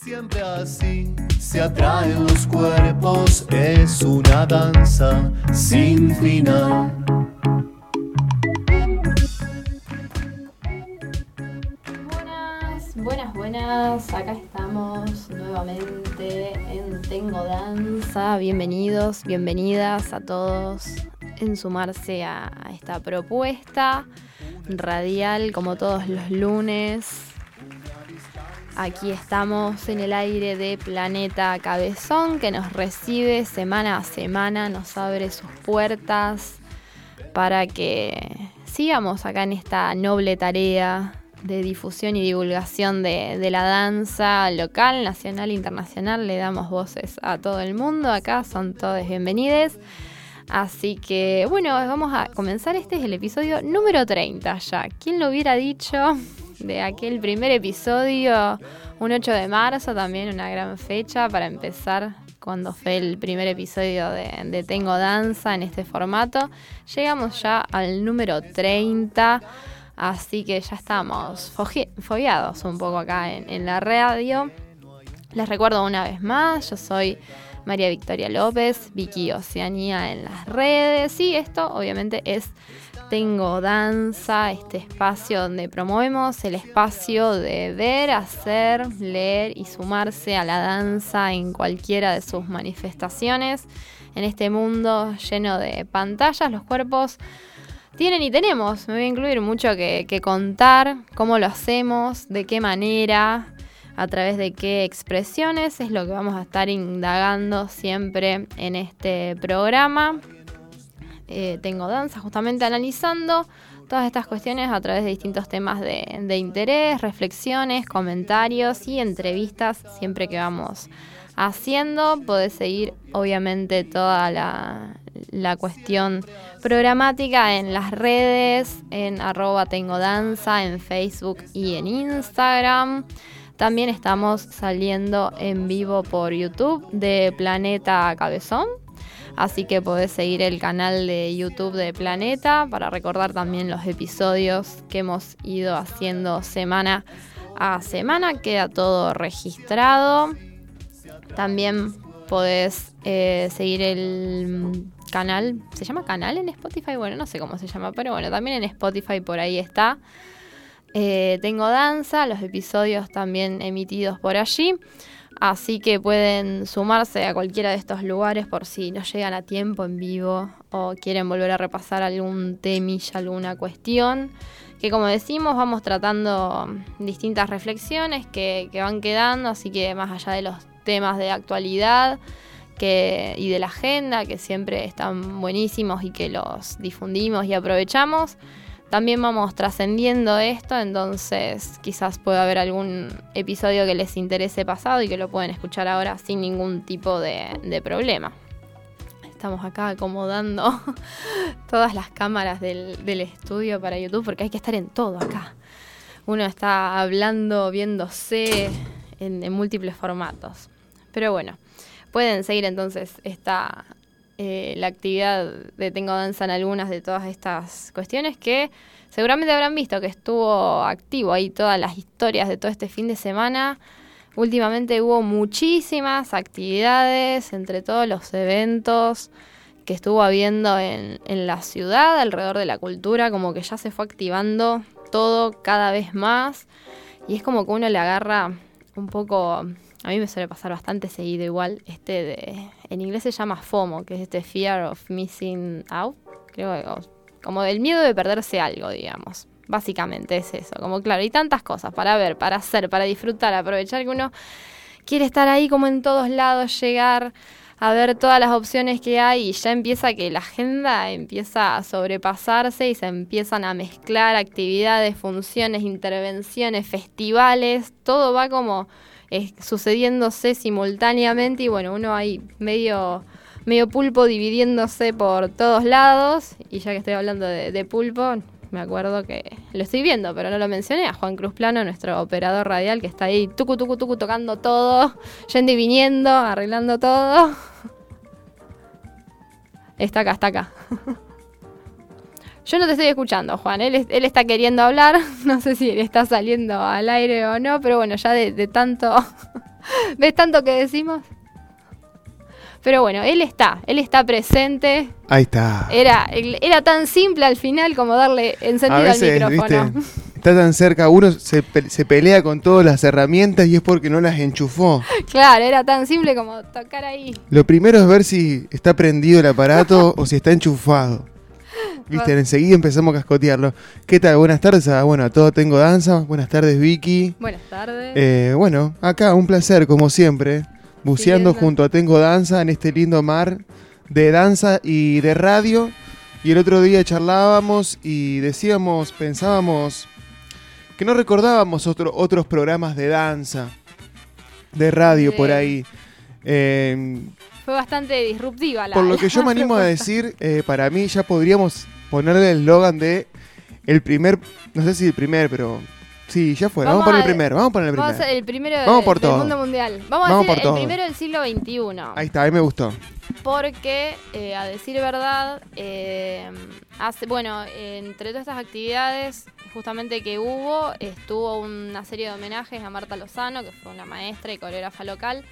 Siempre así se atraen los cuerpos, es una danza sin final. Buenas, buenas, buenas. Acá estamos nuevamente en Tengo Danza. Bienvenidos, bienvenidas a todos en sumarse a, esta propuesta radial como todos los lunes. Aquí estamos en el aire de Planeta Cabezón que nos recibe semana a semana, nos abre sus puertas para que sigamos acá en esta noble tarea de difusión y divulgación de, la danza local, nacional internacional. Le damos voces a todo el mundo. Acá son todos bienvenidos. Así que bueno, vamos a comenzar. Este es el episodio número 30 ya. ¿Quién lo hubiera dicho? De aquel primer episodio, un 8 de marzo, también una gran fecha para empezar cuando fue el primer episodio de, Tengo Danza en este formato. Llegamos ya al número 30. Así que ya estamos fogueados un poco acá en, en, la radio. Les recuerdo una vez más, yo soy María Victoria López, Vicky Oceanía en las redes. Y esto obviamente es Tengo Danza, este espacio donde promovemos el espacio de ver, hacer, leer y sumarse a la danza en cualquiera de sus manifestaciones. En este mundo lleno de pantallas, los cuerpos tienen y tenemos, me voy a incluir mucho que, que, contar, cómo lo hacemos, de qué manera, a través de qué expresiones, es lo que vamos a estar indagando siempre en este programa. Eh, tengo danza justamente analizando todas estas cuestiones a través de distintos temas de, interés, reflexiones, comentarios y entrevistas siempre que vamos haciendo. Podés seguir obviamente toda la, la cuestión programática en las redes, en arroba tengo danza, en Facebook y en Instagram. También estamos saliendo en vivo por YouTube de Planeta Cabezón. Así que podés seguir el canal de YouTube de Planeta para recordar también los episodios que hemos ido haciendo semana a semana. Queda todo registrado. También podés eh, seguir el canal. ¿Se llama canal en Spotify? Bueno, no sé cómo se llama, pero bueno, también en Spotify por ahí está. Eh, tengo danza, los episodios también emitidos por allí. Así que pueden sumarse a cualquiera de estos lugares por si no llegan a tiempo en vivo o quieren volver a repasar algún temilla, alguna cuestión. Que como decimos, vamos tratando distintas reflexiones que, van quedando, así que más allá de los temas de actualidad y de la agenda, que siempre están buenísimos y que los difundimos y aprovechamos, también vamos trascendiendo esto, entonces quizás pueda haber algún episodio que les interese pasado y que lo pueden escuchar ahora sin ningún tipo de, problema. Estamos acá acomodando todas las cámaras del, estudio para YouTube porque hay que estar en todo acá. Uno está hablando, viéndose en múltiples formatos. Pero bueno, pueden seguir entonces esta, eh, la actividad de Tengo Danza en algunas de todas estas cuestiones que seguramente habrán visto que estuvo activo ahí todas las historias de todo este fin de semana. Últimamente hubo muchísimas actividades entre todos los eventos que estuvo habiendo en, en la ciudad alrededor de la cultura, como que ya se fue activando todo cada vez más y es como que uno le agarra un poco a mí me suele pasar bastante seguido igual, este de, en inglés se llama FOMO, que es este Fear of Missing Out, creo que como del miedo de perderse algo, digamos. Básicamente es eso, como claro, hay tantas cosas para ver, para hacer, para disfrutar, aprovechar que uno quiere estar ahí como en todos lados, llegar a ver todas las opciones que hay y ya empieza que la agenda empieza a sobrepasarse y se empiezan a mezclar actividades, funciones, intervenciones, festivales, todo va como eh, sucediéndose simultáneamente y bueno, uno ahí medio, medio pulpo dividiéndose por todos lados y ya que estoy hablando de, de, pulpo, me acuerdo que lo estoy viendo, pero no lo mencioné, a Juan Cruz Plano, nuestro operador radial que está ahí tucu tucu tucu tocando todo, yendo y viniendo, arreglando todo. Está acá, está acá. Yo no te estoy escuchando, Juan. Él, él, está queriendo hablar. No sé si le está saliendo al aire o no, pero bueno, ya de, de tanto ¿Ves tanto que decimos? Pero bueno, él está, él está presente. Ahí está. Era, era tan simple al final como darle encendido al micrófono. está tan cerca, uno se, se, pelea con todas las herramientas y es porque no las enchufó. Claro, era tan simple como tocar ahí. Lo primero es ver si está prendido el aparato o si está enchufado. Viste, enseguida empezamos a cascotearlo. ¿Qué tal? Buenas tardes a, bueno, a todo tengo danza. Buenas tardes, Vicky. Buenas tardes. Eh, bueno, acá un placer, como siempre, buceando junto a Tengo Danza en este lindo mar de danza y de radio. Y el otro día charlábamos y decíamos, pensábamos que no recordábamos otros programas de danza, de radio por ahí. Eh, Fue bastante disruptiva la Por lo que yo me animo a decir, eh, para mí ya podríamos ponerle el eslogan de el primer, no sé si el primer, pero sí, ya fue. Vamos, por el primero, vamos por el primero. Vamos a el primero vamos por del mundo mundial. Vamos, a hacer el primero del siglo XXI. Ahí está, ahí me gustó. Porque, eh, a decir verdad, hace, bueno, entre todas estas actividades justamente que hubo, estuvo una serie de homenajes a Marta Lozano, que fue una maestra y coreógrafa local.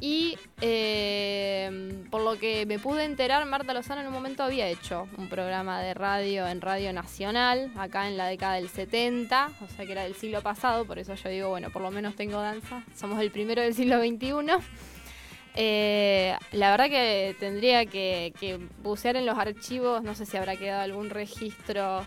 Y eh, por lo que me pude enterar, Marta Lozano en un momento había hecho un programa de radio en Radio Nacional, acá en la década del 70, o sea que era del siglo pasado, por eso yo digo, bueno, por lo menos tengo danza, somos el primero del siglo XXI. Eh, la verdad que tendría que, que bucear en los archivos, no sé si habrá quedado algún registro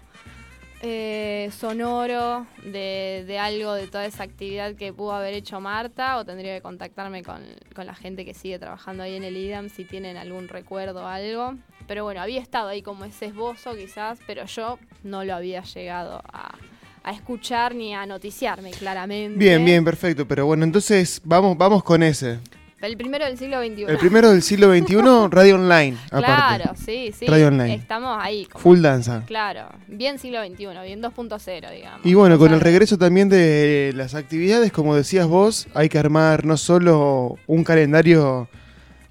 eh, sonoro de, algo de toda esa actividad que pudo haber hecho Marta o tendría que contactarme con, la gente que sigue trabajando ahí en el IDAM si tienen algún recuerdo o algo. Pero bueno, había estado ahí como ese esbozo quizás, pero yo no lo había llegado a, a escuchar ni a noticiarme claramente. Bien, bien, perfecto. Pero bueno, entonces vamos, vamos con ese. El primero del siglo XXI. El primero del siglo XXI, radio online. Claro, sí, sí. Radio online. Estamos ahí. Full danza. Claro, bien siglo XXI, bien 2.0, digamos. Y bueno, con el regreso también de las actividades, como decías vos, hay que armar no solo un calendario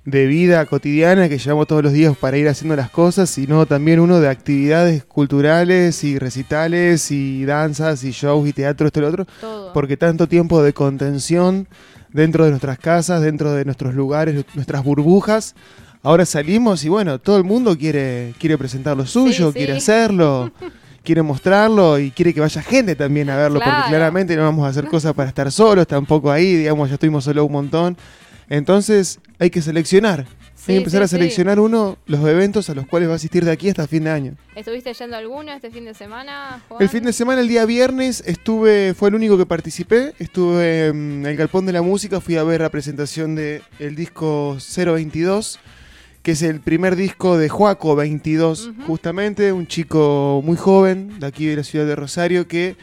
de vida cotidiana que llevamos todos los días para ir haciendo las cosas, sino también uno de actividades culturales y recitales y danzas y shows y teatro, esto y lo otro. Todo. Porque tanto tiempo de contención dentro de nuestras casas, dentro de nuestros lugares, nuestras burbujas. Ahora salimos y bueno, todo el mundo quiere, quiere presentar lo suyo, quiere hacerlo, quiere mostrarlo y quiere que vaya gente también a verlo, porque claramente no vamos a hacer cosas para estar solos, tampoco ahí, digamos, ya estuvimos solo un montón. Entonces hay que seleccionar. Hay que empezar a seleccionar uno los eventos a los cuales va a asistir de aquí hasta fin de año. ¿Estuviste yendo a alguno este fin de semana? El fin de semana, el día viernes, estuve, fue el único que participé. Estuve en el Galpón de la Música, fui a ver la presentación del el disco 022, que es el primer disco de Joaco 22, justamente, un chico muy joven de aquí de la ciudad de Rosario que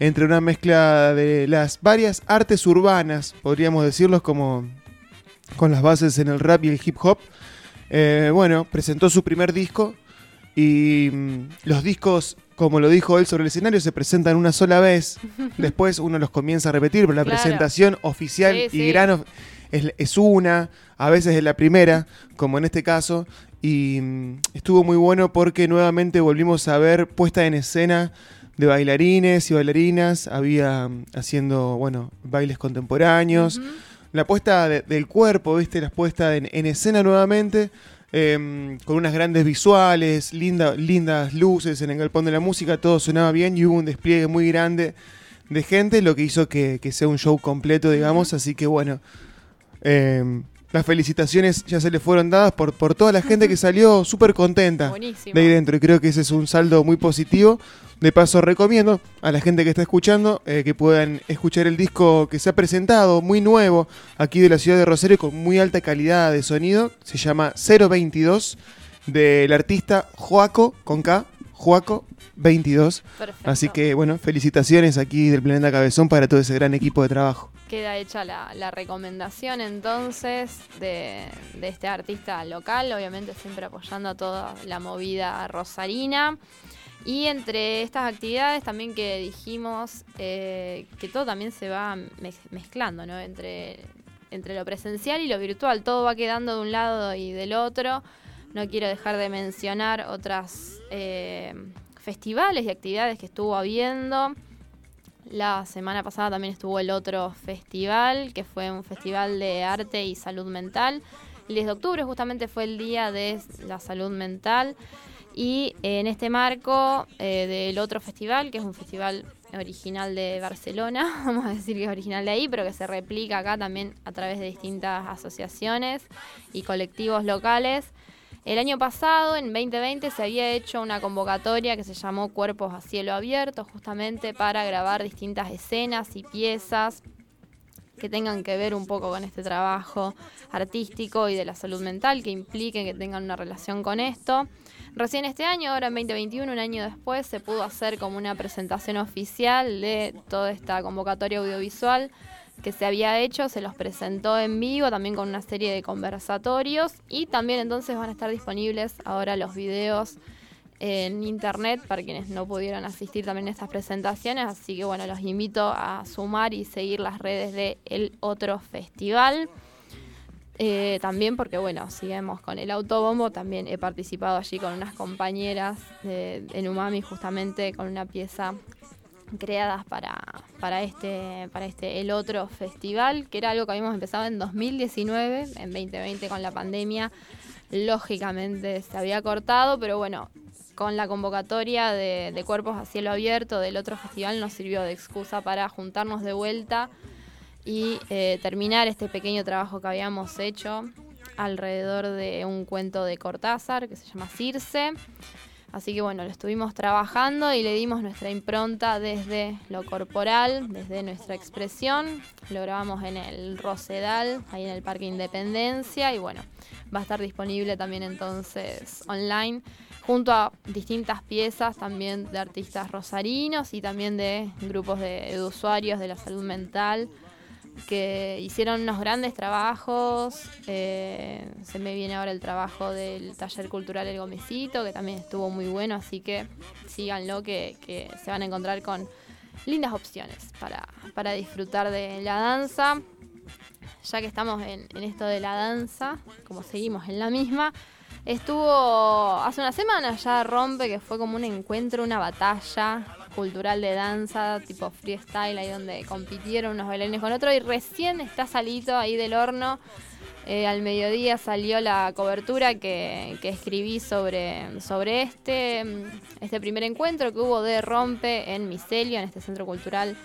entre una mezcla de las varias artes urbanas, podríamos decirlos como con las bases en el rap y el hip hop. Eh, bueno, presentó su primer disco y mm, los discos, como lo dijo él sobre el escenario, se presentan una sola vez. Después uno los comienza a repetir, pero la presentación oficial y grano es, una, a veces es la primera, como en este caso. Y mm, estuvo muy bueno porque nuevamente volvimos a ver puesta en escena de bailarines y bailarinas. Había mm, haciendo, bueno, bailes contemporáneos la puesta del cuerpo, ¿viste? La puesta en, escena nuevamente. Em, con unas grandes visuales, lindas luces en el galpón de la música, todo sonaba bien y hubo un despliegue muy grande de gente, lo que hizo que, sea un show completo, digamos. Así que bueno, em, las felicitaciones ya se le fueron dadas por, por toda la gente que salió súper contenta de ahí dentro. Y creo que ese es un saldo muy positivo. De paso, recomiendo a la gente que está escuchando eh, que puedan escuchar el disco que se ha presentado, muy nuevo, aquí de la ciudad de Rosario, con muy alta calidad de sonido. Se llama 022, del artista Joaco, con K, Joaco 22. Así que, bueno, felicitaciones aquí del Planeta Cabezón para todo ese gran equipo de trabajo. Queda hecha la, recomendación entonces de, de, este artista local, obviamente siempre apoyando a toda la movida rosarina. Y entre estas actividades también que dijimos eh, que todo también se va mezclando, ¿no? Entre, entre lo presencial y lo virtual. Todo va quedando de un lado y del otro. No quiero dejar de mencionar otras eh, festivales y actividades que estuvo habiendo. La semana pasada también estuvo el otro festival, que fue un festival de arte y salud mental. El 10 de octubre justamente fue el día de la salud mental. Y en este marco eh, del otro festival, que es un festival original de Barcelona, vamos a decir que es original de ahí, pero que se replica acá también a través de distintas asociaciones y colectivos locales. El año pasado, en 2020, se había hecho una convocatoria que se llamó Cuerpos a Cielo Abierto, justamente para grabar distintas escenas y piezas que tengan que ver un poco con este trabajo artístico y de la salud mental, que impliquen que tengan una relación con esto. Recién este año, ahora en 2021, un año después, se pudo hacer como una presentación oficial de toda esta convocatoria audiovisual que se había hecho, se los presentó en vivo también con una serie de conversatorios y también entonces van a estar disponibles ahora los videos en internet para quienes no pudieron asistir también a estas presentaciones, así que bueno, los invito a sumar y seguir las redes de El Otro Festival. Eh, también porque, bueno, sigamos con el autobombo, también he participado allí con unas compañeras de, en Umami, justamente con una pieza creadas para, para, este, para este El Otro Festival, que era algo que habíamos empezado en 2019, en 2020 con la pandemia, lógicamente se había cortado, pero bueno, con la convocatoria de, Cuerpos a Cielo Abierto del otro festival nos sirvió de excusa para juntarnos de vuelta y eh, terminar este pequeño trabajo que habíamos hecho alrededor de un cuento de Cortázar que se llama Circe. Así que bueno, lo estuvimos trabajando y le dimos nuestra impronta desde lo corporal, desde nuestra expresión. Lo grabamos en el Rosedal, ahí en el Parque Independencia y bueno, va a estar disponible también entonces online junto a distintas piezas también de artistas rosarinos y también de grupos de usuarios de la salud mental que hicieron unos grandes trabajos. Eh, se me viene ahora el trabajo del taller cultural El Gomecito, que también estuvo muy bueno, así que síganlo, que, se van a encontrar con lindas opciones para, para disfrutar de la danza. Ya que estamos en esto de la danza, como seguimos en la misma, Estuvo hace una semana ya Rompe, que fue como un encuentro, una batalla cultural de danza, tipo freestyle, ahí donde compitieron unos bailarines con otros. Y recién está salido ahí del horno. Eh, al mediodía salió la cobertura que, que, escribí sobre, sobre este, este primer encuentro que hubo de Rompe en Micelio, en este centro cultural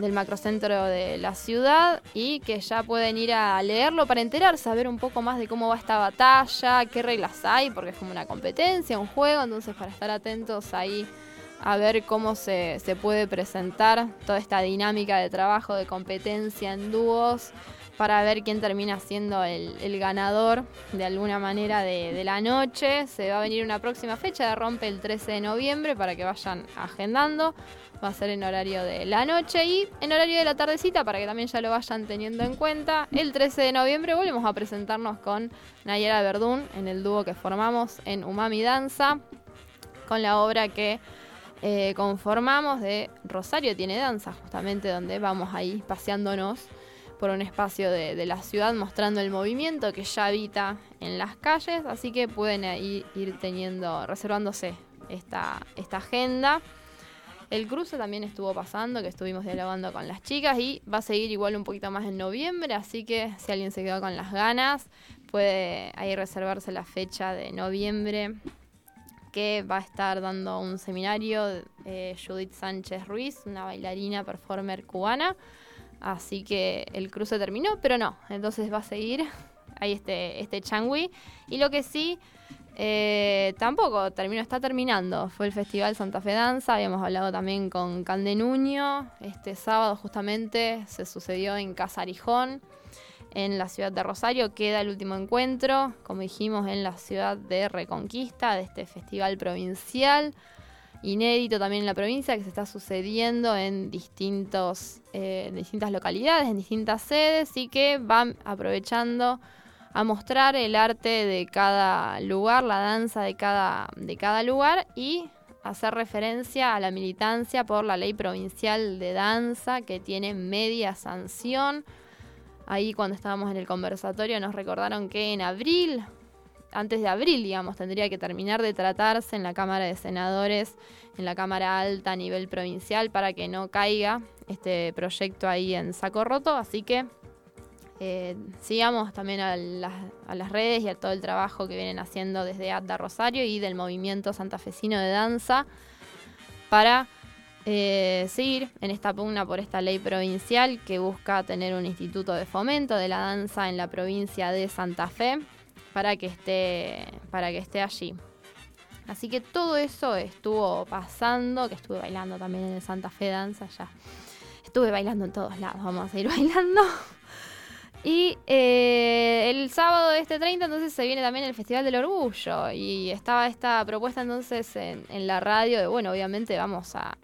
del macrocentro de la ciudad y que ya pueden ir a leerlo para enterarse, saber un poco más de cómo va esta batalla, qué reglas hay, porque es como una competencia, un juego, entonces para estar atentos ahí a ver cómo se, se puede presentar toda esta dinámica de trabajo, de competencia en dúos, para ver quién termina siendo el, ganador de alguna manera de, de, la noche. Se va a venir una próxima fecha de Rompe el 13 de noviembre para que vayan agendando va a ser en horario de la noche y en horario de la tardecita para que también ya lo vayan teniendo en cuenta. El 13 de noviembre volvemos a presentarnos con Nayara Verdún en el dúo que formamos en Umami Danza con la obra que eh, conformamos de Rosario tiene danza, justamente donde vamos ahí paseándonos por un espacio de, la ciudad mostrando el movimiento que ya habita en las calles, así que pueden ir teniendo, reservándose esta agenda. El cruce también estuvo pasando, que estuvimos dialogando con las chicas y va a seguir igual un poquito más en noviembre, así que si alguien se quedó con las ganas, puede ahí reservarse la fecha de noviembre que va a estar dando un seminario eh, Judith Sánchez Ruiz, una bailarina performer cubana. Así que el cruce terminó, pero no, entonces va a seguir ahí este, este changui. Y lo que sí eh, tampoco terminó, está terminando. Fue el Festival Santa Fe Danza, habíamos hablado también con Cande Nuño. Este sábado justamente se sucedió en Casarijón, en la ciudad de Rosario. Queda el último encuentro, como dijimos, en la ciudad de Reconquista, de este festival provincial. Inédito también en la provincia, que se está sucediendo en distintos, eh, distintas localidades, en distintas sedes, y que van aprovechando a mostrar el arte de cada lugar, la danza de cada, de cada lugar y hacer referencia a la militancia por la ley provincial de danza que tiene media sanción. Ahí cuando estábamos en el conversatorio nos recordaron que en abril antes de abril, digamos, tendría que terminar de tratarse en la Cámara de Senadores, en la Cámara Alta a nivel provincial, para que no caiga este proyecto ahí en saco roto. Así que eh, sigamos también a las, redes y a todo el trabajo que vienen haciendo desde ADDA Rosario y del movimiento santafesino de danza para eh, seguir en esta pugna por esta ley provincial que busca tener un instituto de fomento de la danza en la provincia de Santa Fe para que esté, para que esté allí. Así que todo eso estuvo pasando, que estuve bailando también en el Santa Fe Danza ya. Estuve bailando en todos lados, vamos a seguir bailando. Y eh, el sábado de este 30 entonces se viene también el Festival del Orgullo. Y estaba esta propuesta entonces en, la radio de, bueno, obviamente vamos a,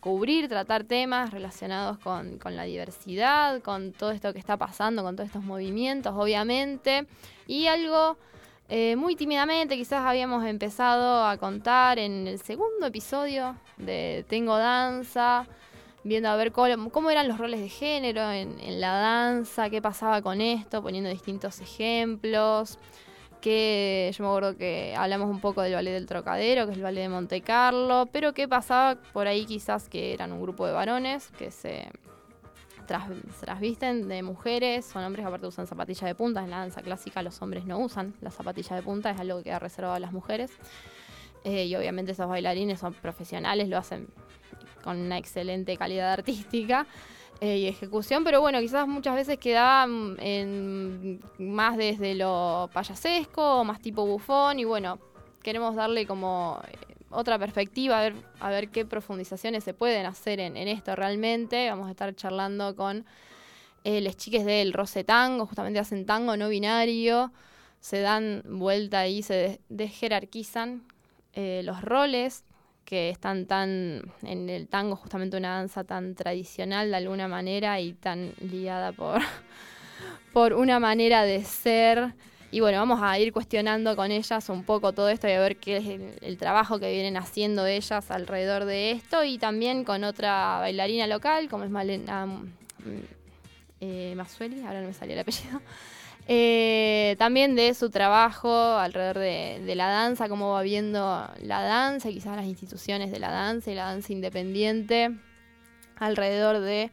cubrir, tratar temas relacionados con, la diversidad, con todo esto que está pasando, con todos estos movimientos, obviamente, y algo eh, muy tímidamente quizás habíamos empezado a contar en el segundo episodio de Tengo Danza viendo a ver cómo, eran los roles de género en, la danza, qué pasaba con esto, poniendo distintos ejemplos. Que yo me acuerdo que hablamos un poco del ballet del Trocadero, que es el ballet de Monte Carlo, pero qué pasaba por ahí quizás que eran un grupo de varones que se trasvisten de mujeres, son hombres que aparte usan zapatillas de punta, en la danza clásica los hombres no usan las zapatillas de punta, es algo que queda reservado a las mujeres. Eh, y obviamente esos bailarines son profesionales, lo hacen con una excelente calidad artística eh, y ejecución, pero bueno, quizás muchas veces queda mm, en, más desde lo payasesco, más tipo bufón, y bueno, queremos darle como eh, otra perspectiva, a ver, a ver qué profundizaciones se pueden hacer en, esto realmente. Vamos a estar charlando con eh, las chiques del Rose Tango, justamente hacen tango no binario, se dan vuelta y se desjerarquizan los roles que están tan en el tango, justamente una danza tan tradicional de alguna manera y tan ligada por, por una manera de ser. Y bueno, vamos a ir cuestionando con ellas un poco todo esto y a ver qué es el, trabajo que vienen haciendo ellas alrededor de esto. Y también con otra bailarina local, como es Malena mm, eh, ahora no me salió el apellido. Eh, también de su trabajo alrededor de, la danza, cómo va viendo la danza, quizás las instituciones de la danza y la danza independiente alrededor de,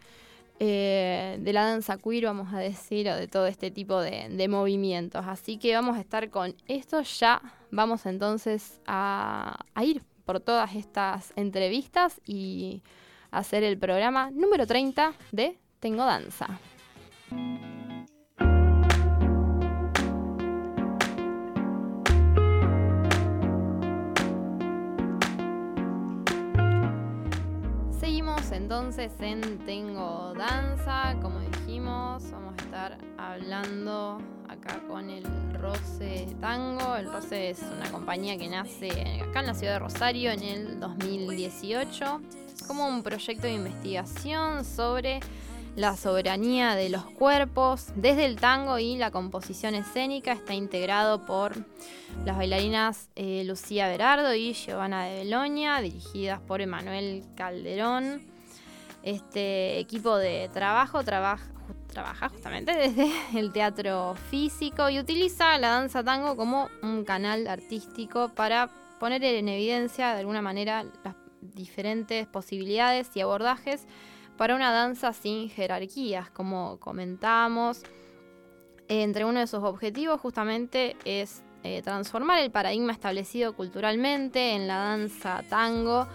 eh, la danza queer, vamos a decir, o de todo este tipo de, movimientos. Así que vamos a estar con esto, ya vamos entonces a, a ir por todas estas entrevistas y hacer el programa número 30 de Tengo Danza. Entonces en Tengo Danza, como dijimos, vamos a estar hablando acá con el Roce Tango. El Roce es una compañía que nace acá en la ciudad de Rosario en el 2018 como un proyecto de investigación sobre la soberanía de los cuerpos desde el tango y la composición escénica. Está integrado por las bailarinas eh, Lucía Berardo y Giovanna de Beloña, dirigidas por Emanuel Calderón. Este equipo de trabajo trabaja, justamente desde el teatro físico y utiliza la danza tango como un canal artístico para poner en evidencia de alguna manera las diferentes posibilidades y abordajes para una danza sin jerarquías, como comentamos. Entre uno de sus objetivos justamente es eh, transformar el paradigma establecido culturalmente en la danza tango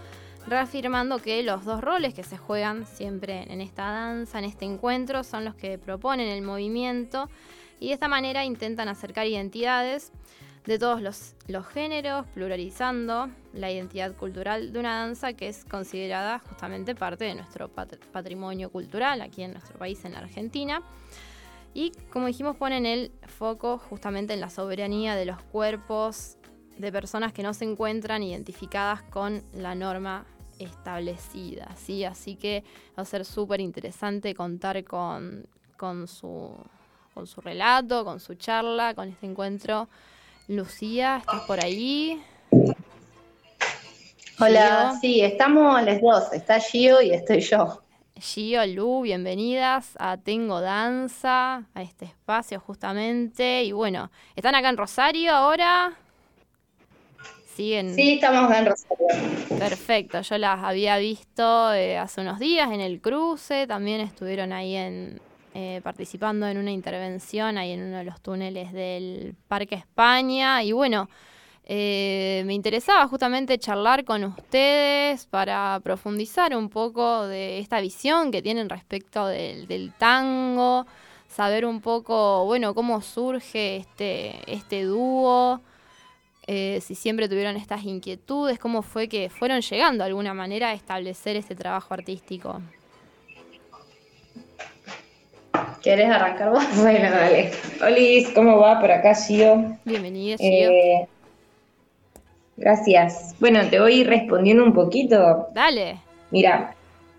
reafirmando que los dos roles que se juegan siempre en esta danza, en este encuentro, son los que proponen el movimiento y de esta manera intentan acercar identidades de todos los, géneros, pluralizando la identidad cultural de una danza que es considerada justamente parte de nuestro patrimonio cultural aquí en nuestro país, en la Argentina. Y como dijimos, ponen el foco justamente en la soberanía de los cuerpos de personas que no se encuentran identificadas con la norma establecida, ¿sí? Así que va a ser súper interesante contar con, con, su, con su relato, con su charla, con este encuentro. Lucía, ¿estás por ahí? Hola, sí, estamos las dos, está Gio y estoy yo. Gio, Lu, bienvenidas a Tengo Danza, a este espacio justamente. Y bueno, ¿están acá en Rosario ahora? ¿Siguen? Sí, estamos en Rosario. Perfecto, yo las había visto eh, hace unos días en el cruce, también estuvieron ahí en, eh, participando en una intervención ahí en uno de los túneles del Parque España. Y bueno, eh, me interesaba justamente charlar con ustedes para profundizar un poco de esta visión que tienen respecto del, tango, saber un poco, bueno, cómo surge este, este dúo, eh, si siempre tuvieron estas inquietudes, cómo fue que fueron llegando de alguna manera a establecer este trabajo artístico. ¿Quieres arrancar vos? Bueno, dale. Hola, ¿cómo va? Por acá, Gio. Bienvenida, Gio. Eh, Gracias. Bueno, te voy respondiendo un poquito. Dale. Mira,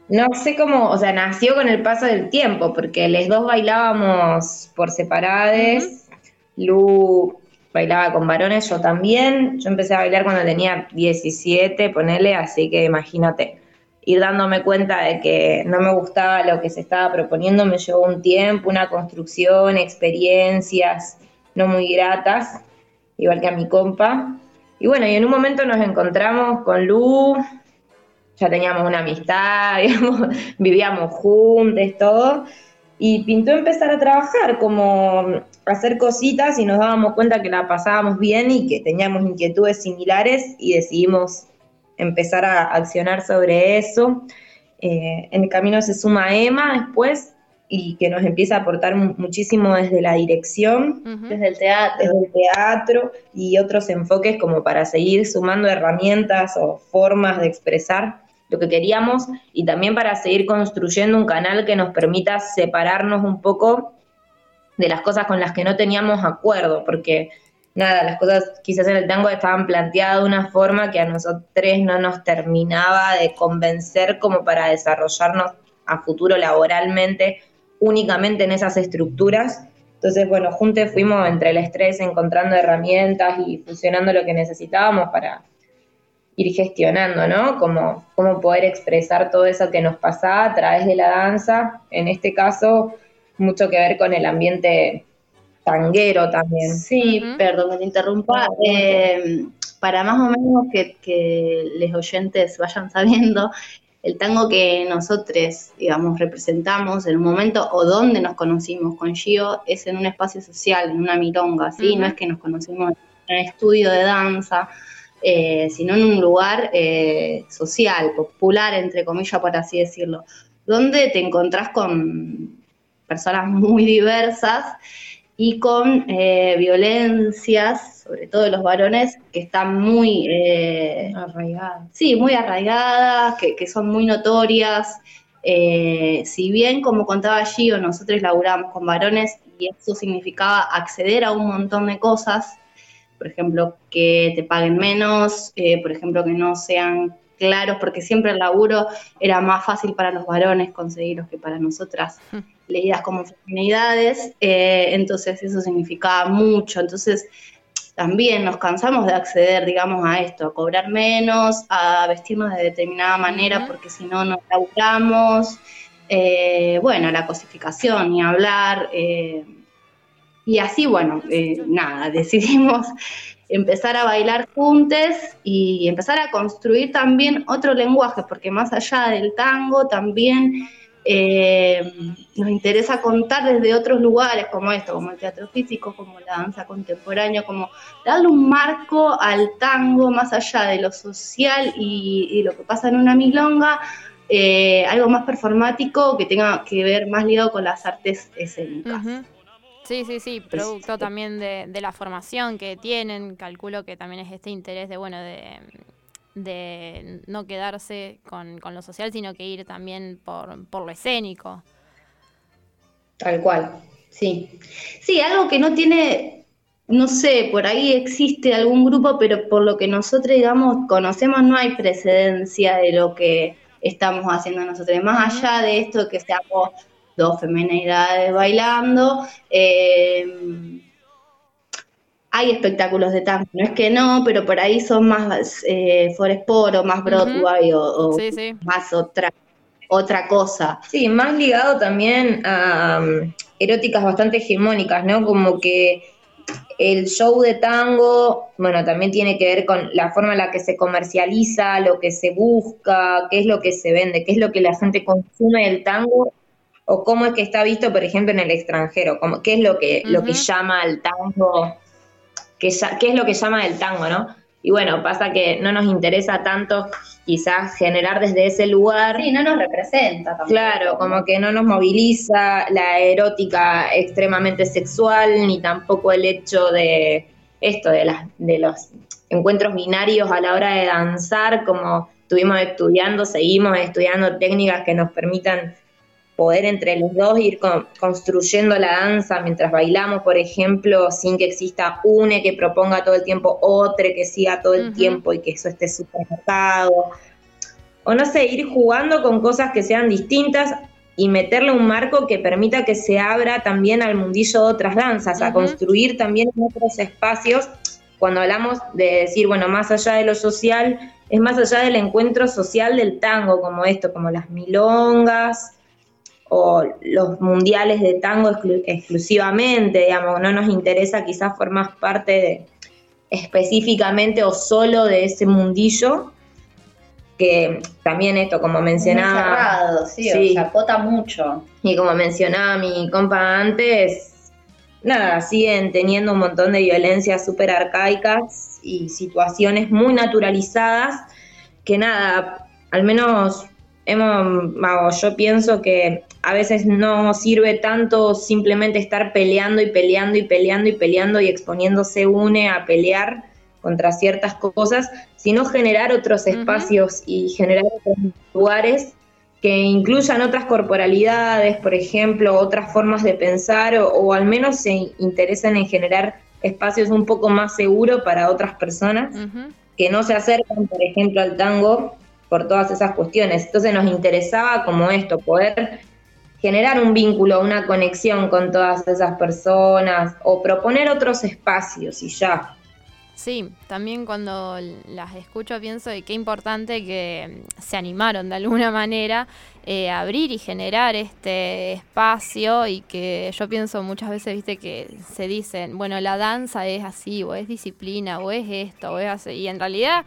no sé cómo, o sea, nació con el paso del tiempo, porque los dos bailábamos por separades. Lu bailaba con varones, yo también. Yo empecé a bailar cuando tenía 17, ponele, así que imagínate. Ir dándome cuenta de que no me gustaba lo que se estaba proponiendo me llevó un tiempo, una construcción, experiencias no muy gratas, igual que a mi compa. Y bueno, y en un momento nos encontramos con Lu, ya teníamos una amistad, vivíamos juntos, todo, y pintó empezar a trabajar, como hacer cositas y nos dábamos cuenta que la pasábamos bien y que teníamos inquietudes similares y decidimos empezar a accionar sobre eso. Eh, en el camino se suma Emma después y que nos empieza a aportar muchísimo desde la dirección, desde el teatro, desde el teatro y otros enfoques como para seguir sumando herramientas o formas de expresar lo que queríamos y también para seguir construyendo un canal que nos permita separarnos un poco de las cosas con las que no teníamos acuerdo, porque nada, las cosas quizás en el tango estaban planteadas de una forma que a nosotros no nos terminaba de convencer como para desarrollarnos a futuro laboralmente únicamente en esas estructuras. Entonces, bueno, juntos fuimos entre el estrés encontrando herramientas y fusionando lo que necesitábamos para ir gestionando, ¿no? Como, cómo poder expresar todo eso que nos pasaba a través de la danza. En este caso, mucho que ver con el ambiente tanguero también. Sí, perdón que te interrumpa. Eh, para más o menos que, que los oyentes vayan sabiendo, el tango que nosotros, digamos, representamos en un momento o donde nos conocimos con Gio es en un espacio social, en una milonga, ¿sí? No es que nos conocimos en un estudio de danza, eh, sino en un lugar eh, social, popular, entre comillas, por así decirlo, donde te encontrás con personas muy diversas y con eh, violencias sobre todo los varones, que están muy... Eh, arraigadas. Sí, muy arraigadas, que, son muy notorias. Eh, si bien, como contaba Gio, nosotros laburamos con varones y eso significaba acceder a un montón de cosas, por ejemplo, que te paguen menos, eh, por ejemplo, que no sean claros, porque siempre el laburo era más fácil para los varones conseguirlos que para nosotras, leídas como feminidades, entonces eso significaba mucho. Entonces, también nos cansamos de acceder, digamos, a esto, a cobrar menos, a vestirnos de determinada manera, porque si no, no laburamos. Eh, bueno, la cosificación, ni hablar. Eh, y así, bueno, eh, nada, decidimos empezar a bailar juntos y empezar a construir también otro lenguaje, porque más allá del tango también eh, nos interesa contar desde otros lugares como esto, como el teatro físico, como la danza contemporánea, como darle un marco al tango más allá de lo social y, lo que pasa en una milonga, eh, algo más performático que tenga que ver más ligado con las artes escénicas. Sí, sí, sí, producto también de, de, la formación que tienen, calculo que también es este interés de, bueno, de de no quedarse con, lo social, sino que ir también por, por lo escénico. Tal cual, sí. Sí, algo que no tiene, no sé, por ahí existe algún grupo, pero por lo que nosotros, digamos, conocemos, no hay precedencia de lo que estamos haciendo nosotros. Más allá de esto que seamos dos femenidades bailando, eh, hay espectáculos de tango, no es que no, pero por ahí son más eh, Foresporo, más Broadway o, más otra otra cosa. Sí, más ligado también a um, eróticas bastante hegemónicas, ¿no? Como que el show de tango, bueno, también tiene que ver con la forma en la que se comercializa, lo que se busca, qué es lo que se vende, qué es lo que la gente consume del tango o cómo es que está visto, por ejemplo, en el extranjero, como, qué es lo que, lo que llama al tango, qué, qué es lo que llama el tango, ¿no? Y bueno, pasa que no nos interesa tanto quizás generar desde ese lugar. Sí, no nos representa tampoco. Claro, como que no nos moviliza la erótica extremadamente sexual, ni tampoco el hecho de esto, de, las, de los encuentros binarios a la hora de danzar, como estuvimos estudiando, seguimos estudiando técnicas que nos permitan poder entre los dos ir construyendo la danza mientras bailamos, por ejemplo, sin que exista une que proponga todo el tiempo otro que siga todo el tiempo y que eso esté supermercado. O no sé, ir jugando con cosas que sean distintas y meterle un marco que permita que se abra también al mundillo de otras danzas, a construir también otros espacios. Cuando hablamos de decir, bueno, más allá de lo social, es más allá del encuentro social del tango, como esto, como las milongas, o los mundiales de tango exclusivamente, digamos, no nos interesa quizás formar parte específicamente o solo de ese mundillo, que también esto, como mencionaba... Muy sí, sí. O mucho. Y como mencionaba mi compa antes, nada, siguen teniendo un montón de violencias súper arcaicas y situaciones muy naturalizadas que nada, al menos hemos, yo pienso que a veces no sirve tanto simplemente estar peleando y peleando y peleando y peleando y exponiéndose une a pelear contra ciertas cosas, sino generar otros espacios y generar otros lugares que incluyan otras corporalidades, por ejemplo, otras formas de pensar o, al menos se interesen en generar espacios un poco más seguros para otras personas que no se acercan, por ejemplo, al tango por todas esas cuestiones. Entonces nos interesaba como esto, poder generar un vínculo, una conexión con todas esas personas o proponer otros espacios y ya. Sí, también cuando las escucho pienso de qué importante que se animaron de alguna manera eh, a abrir y generar este espacio y que yo pienso muchas veces, viste, que se dicen, bueno, la danza es así, o es disciplina, o es esto, o es así, y en realidad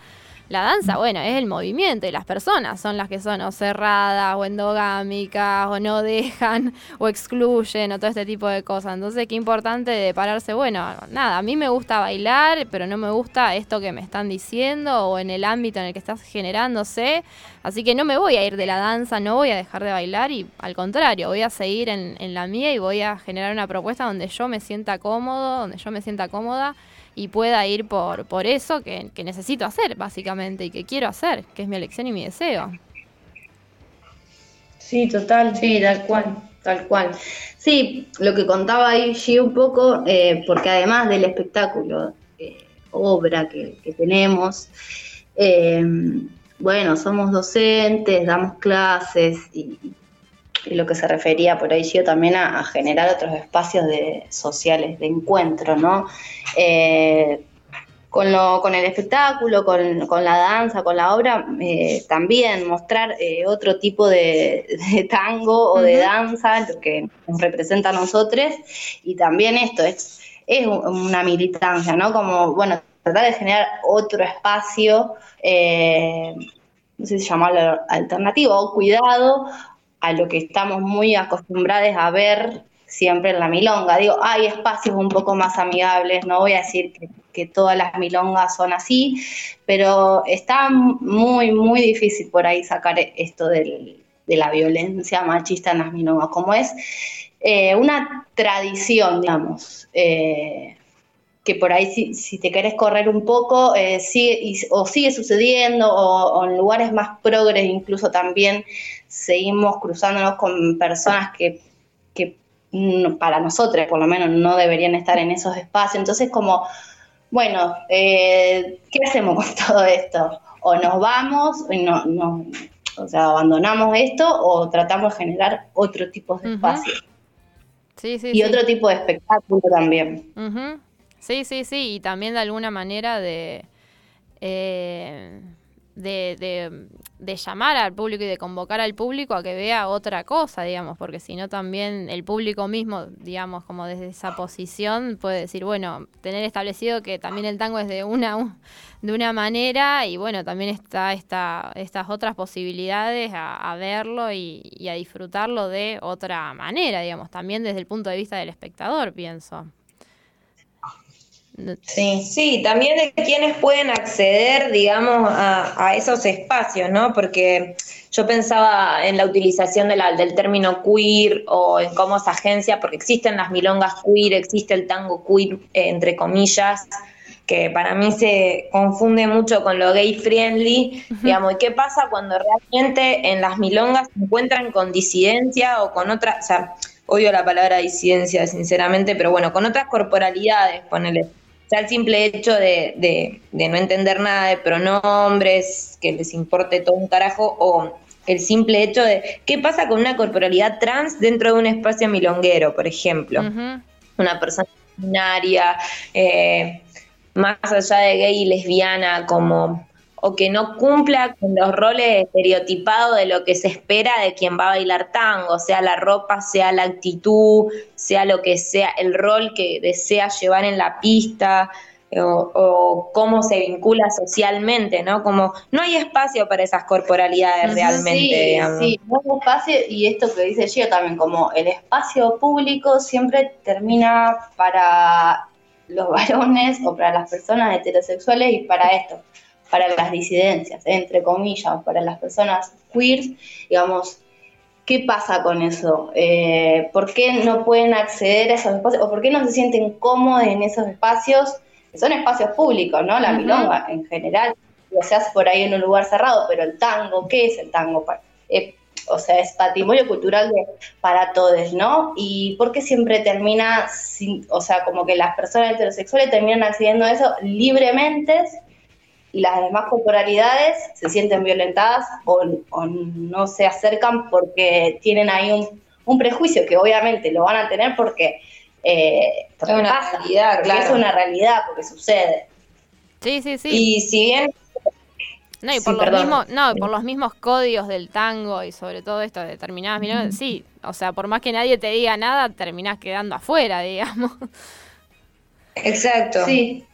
la danza, bueno, es el movimiento y las personas son las que son o cerradas o endogámicas o no dejan o excluyen o todo este tipo de cosas. Entonces, qué importante de pararse, bueno, nada, a mí me gusta bailar, pero no me gusta esto que me están diciendo o en el ámbito en el que estás generándose. Así que no me voy a ir de la danza, no voy a dejar de bailar y al contrario, voy a seguir en, en la mía y voy a generar una propuesta donde yo me sienta cómodo, donde yo me sienta cómoda y pueda ir por, por eso que, necesito hacer, básicamente, y que quiero hacer, que es mi elección y mi deseo. Sí, total, sí, tal cual, tal cual. Sí, lo que contaba ahí sí un poco, eh, porque además del espectáculo, eh, obra que, tenemos, eh, bueno, somos docentes, damos clases y, y lo que se refería por ahí yo también a, generar otros espacios de, sociales de encuentro, ¿no? Eh, con, lo, con el espectáculo, con, la danza, con la obra, eh, también mostrar eh, otro tipo de, tango o de danza, lo que nos representa a nosotros, y también esto es, es una militancia, ¿no? Como, bueno, tratar de generar otro espacio, no sé si llamarlo alternativo o cuidado a lo que estamos muy acostumbrados a ver siempre en la milonga. Digo, hay espacios un poco más amigables, no voy a decir que, todas las milongas son así, pero está muy, muy difícil por ahí sacar esto de la violencia machista en las milongas, como es eh, una tradición, digamos. Eh, que por ahí si, te querés correr un poco, eh, sigue, o sigue sucediendo, o, en lugares más progres incluso también seguimos cruzándonos con personas que, para nosotros por lo menos no deberían estar en esos espacios. Entonces como, bueno, eh, ¿qué hacemos con todo esto? O nos vamos, y no, no, o sea, abandonamos esto o tratamos de generar otro tipo de espacio. y otro tipo de espectáculo también. Sí, sí, sí, y también de alguna manera de... Eh, de, de, llamar al público y de convocar al público a que vea otra cosa, digamos, porque si no también el público mismo, digamos, como desde esa posición puede decir, bueno, tener establecido que también el tango es de una de una manera y bueno, también está esta, estas otras posibilidades a, verlo y, y a disfrutarlo de otra manera, digamos, también desde el punto de vista del espectador, pienso. Sí, sí, también de quienes pueden acceder, digamos, a, esos espacios, ¿no? Porque yo pensaba en la utilización del término queer o en cómo esa agencia, porque existen las milongas queer, existe el tango queer, eh, entre comillas, que para mí se confunde mucho con lo gay friendly, digamos, ¿y qué pasa cuando realmente en las milongas se encuentran con disidencia o con otra, o sea, odio la palabra disidencia, sinceramente, pero bueno, con otras corporalidades, ponele sea, el simple hecho de, no entender nada de pronombres, que les importe todo un carajo, o el simple hecho de qué pasa con una corporalidad trans dentro de un espacio milonguero, por ejemplo. Una persona binaria, eh, más allá de gay y lesbiana, como o que no cumpla con los roles estereotipados de lo que se espera de quien va a bailar tango, sea la ropa, sea la actitud, sea lo que sea, el rol que desea llevar en la pista. O, cómo se vincula socialmente, ¿no? Como no hay espacio para esas corporalidades realmente. Sí, sí, no hay espacio, y esto que dice Gio también, como el espacio público siempre termina para los varones o para las personas heterosexuales y para esto para las disidencias, entre comillas, para las personas queers, digamos, ¿qué pasa con eso? Eh, ¿Por qué no pueden acceder a esos espacios o por qué no se sienten cómodos en esos espacios? Que son espacios públicos, ¿no? La milonga en general, lo se hace por ahí en un lugar cerrado, pero el tango, ¿qué es el tango? Eh, o sea, es patrimonio cultural para todos, ¿no? Y por qué siempre termina, o sea, como que las personas heterosexuales terminan accediendo a eso libremente y las demás corporalidades se sienten violentadas o, no se acercan porque tienen ahí un, prejuicio que obviamente lo van a tener porque, eh, es una realidad, claro. es una realidad, porque sucede. Sí, sí, sí. Y si bien no, y por, los mismos, no, por los mismos códigos del tango y sobre todo esto de determinadas sí, o sea, por más que nadie te diga nada, terminás quedando afuera, digamos. Exacto. Sí.